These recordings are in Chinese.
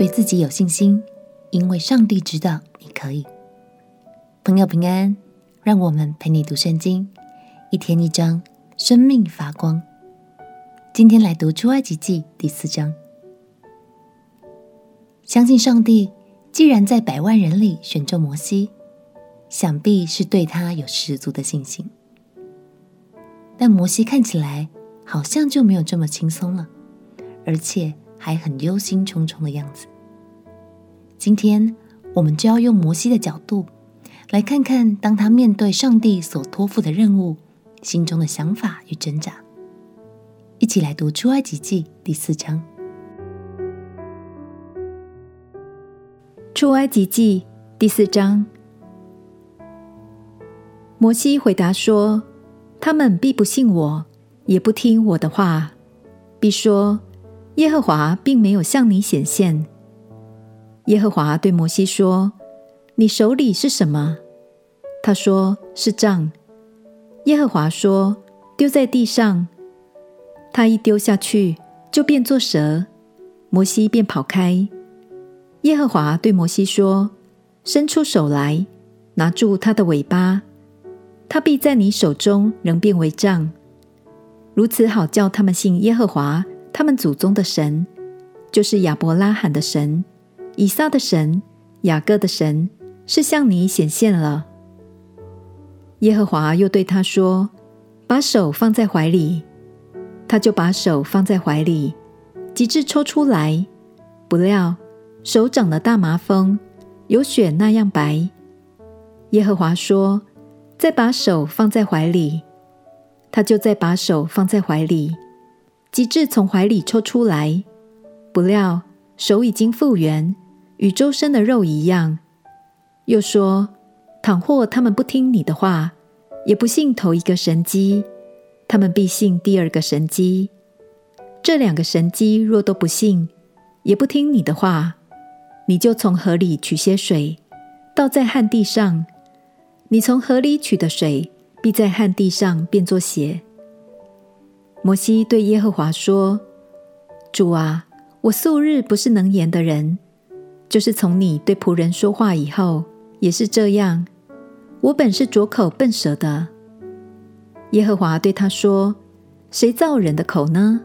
对自己有信心，因为上帝知道你可以。朋友平安，让我们陪你读圣经，一天一章，生命发光。今天来读出埃及记第四章。相信上帝，既然在百万人里选中摩西，想必是对他有十足的信心。但摩西看起来好像就没有这么轻松了，而且还很忧心忡忡的样子。今天我们就要用摩西的角度，来看看当他面对上帝所托付的任务，心中的想法与挣扎。一起来读出埃及记第四章。出埃及记第四章，摩西回答说。他们必不信我，也不听我的话，必说耶和华并没有向你显现。耶和华对摩西说：“你手里是什么？”他说：“是杖。”耶和华说：“丢在地上。”他一丢下去，就变作蛇，摩西便跑开。耶和华对摩西说：“伸出手来，拿住他的尾巴。”他必在你手中仍变为杖，如此好叫他们信耶和华他们祖宗的神，就是亚伯拉罕的神、以撒的神、雅各的神，是向你显现了。耶和华又对他说：“把手放在怀里。”他就把手放在怀里，及至抽出来，不料手长了大麻风，有雪那样白。耶和华说。再把手放在怀里，他就再把手放在怀里，及至从怀里抽出来，不料手已经复原，与周身的肉一样。又说：倘或他们不听你的话，也不信头一个神机，他们必信第二个神机。这两个神机若都不信，也不听你的话，你就从河里取些水，倒在旱地上。你从河里取的水，必在旱地上变作血。摩西对耶和华说：“主啊，我素日不是能言的人，就是从你对仆人说话以后，也是这样。我本是拙口笨舌的。”耶和华对他说：“谁造人的口呢？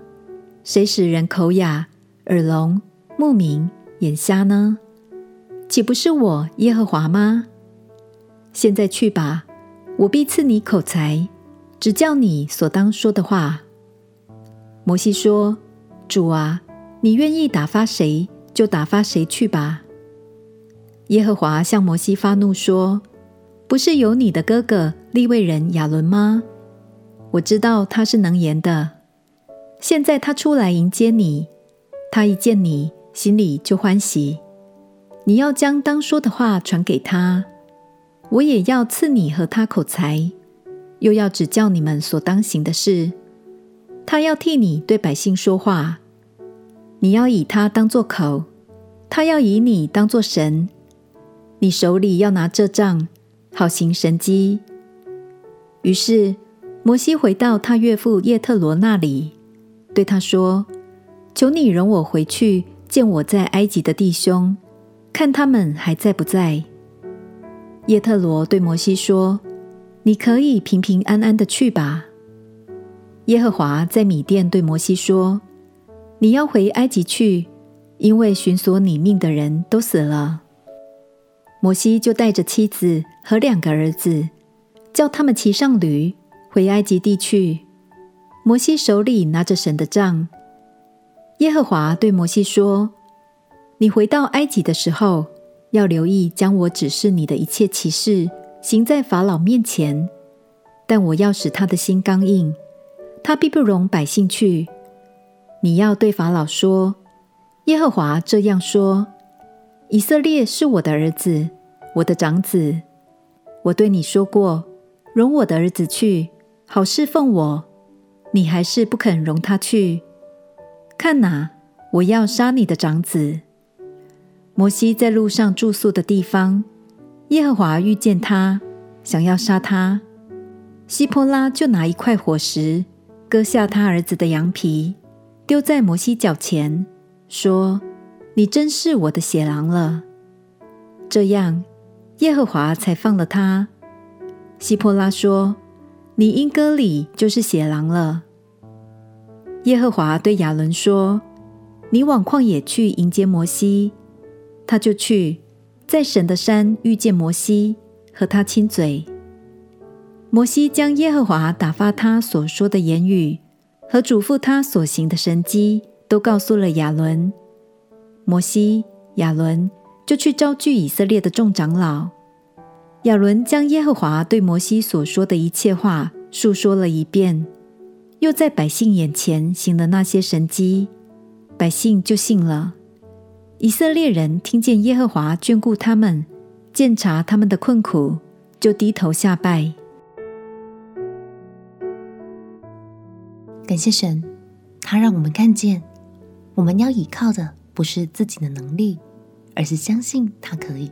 谁使人口哑、耳聋、目明、眼瞎呢？岂不是我耶和华吗？”现在去吧，我必赐你口才，指教你所当说的话。摩西说：“主啊，你愿意打发谁，就打发谁去吧。”耶和华向摩西发怒说：“不是有你的哥哥利未人亚伦吗？我知道他是能言的。现在他出来迎接你，他一见你，心里就欢喜。你要将当说的话传给他。”我也要赐你和他口才，又要指教你们所当行的事。他要替你对百姓说话，你要以他当作口，他要以你当作神。你手里要拿这杖，好行神迹。于是摩西回到他岳父叶特罗那里，对他说：“求你容我回去见我在埃及的弟兄，看他们还在不在。”叶特罗对摩西说：“你可以平平安安的去吧。”耶和华在米甸对摩西说：“你要回埃及去，因为寻索你命的人都死了。”摩西就带着妻子和两个儿子，叫他们骑上驴回埃及地去。摩西手里拿着神的杖。耶和华对摩西说：“你回到埃及的时候。”要留意将我指示你的一切奇事行在法老面前，但我要使他的心刚硬，他必不容百姓去。你要对法老说：耶和华这样说：以色列是我的儿子，我的长子。我对你说过，容我的儿子去，好侍奉我。你还是不肯容他去。看哪，我要杀你的长子。摩西在路上住宿的地方，耶和华遇见他，想要杀他。西波拉就拿一块火石，割下他儿子的羊皮，丢在摩西脚前，说：“你真是我的血狼了。”这样，耶和华才放了他。希波拉说：“你因割礼就是血狼了。”耶和华对亚伦说：“你往旷野去迎接摩西。”他就去，在神的山遇见摩西，和他亲嘴。摩西将耶和华打发他所说的言语和嘱咐他所行的神迹，都告诉了亚伦。摩西、亚伦就去招聚以色列的众长老。亚伦将耶和华对摩西所说的一切话述说了一遍，又在百姓眼前行了那些神迹，百姓就信了。以色列人听见耶和华眷顾他们，鉴察他们的困苦，就低头下拜。感谢神，他让我们看见，我们要依靠的不是自己的能力，而是相信他可以。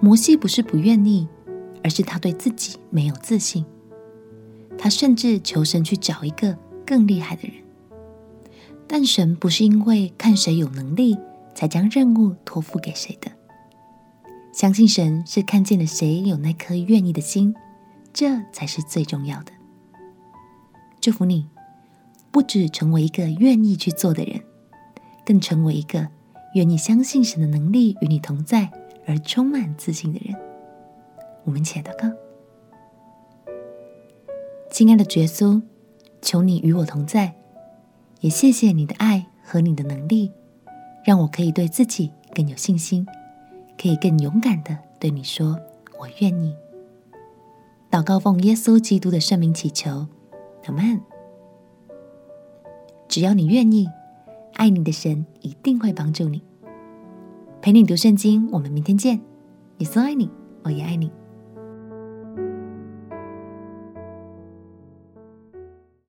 摩西不是不愿意，而是他对自己没有自信。他甚至求神去找一个更厉害的人。但神不是因为看谁有能力，才将任务托付给谁的。相信神是看见了谁有那颗愿意的心，这才是最重要的。祝福你，不只成为一个愿意去做的人，更成为一个愿意相信神的能力与你同在而充满自信的人。我们起来祷告。亲爱的耶稣，求你与我同在。也谢谢你的爱和你的能力，让我可以对自己更有信心，可以更勇敢地对你说：“我愿意。”祷告奉耶稣基督的圣名祈求，阿们。只要你愿意，爱你的神一定会帮助你，陪你读圣经。我们明天见。耶稣爱你，我也爱你。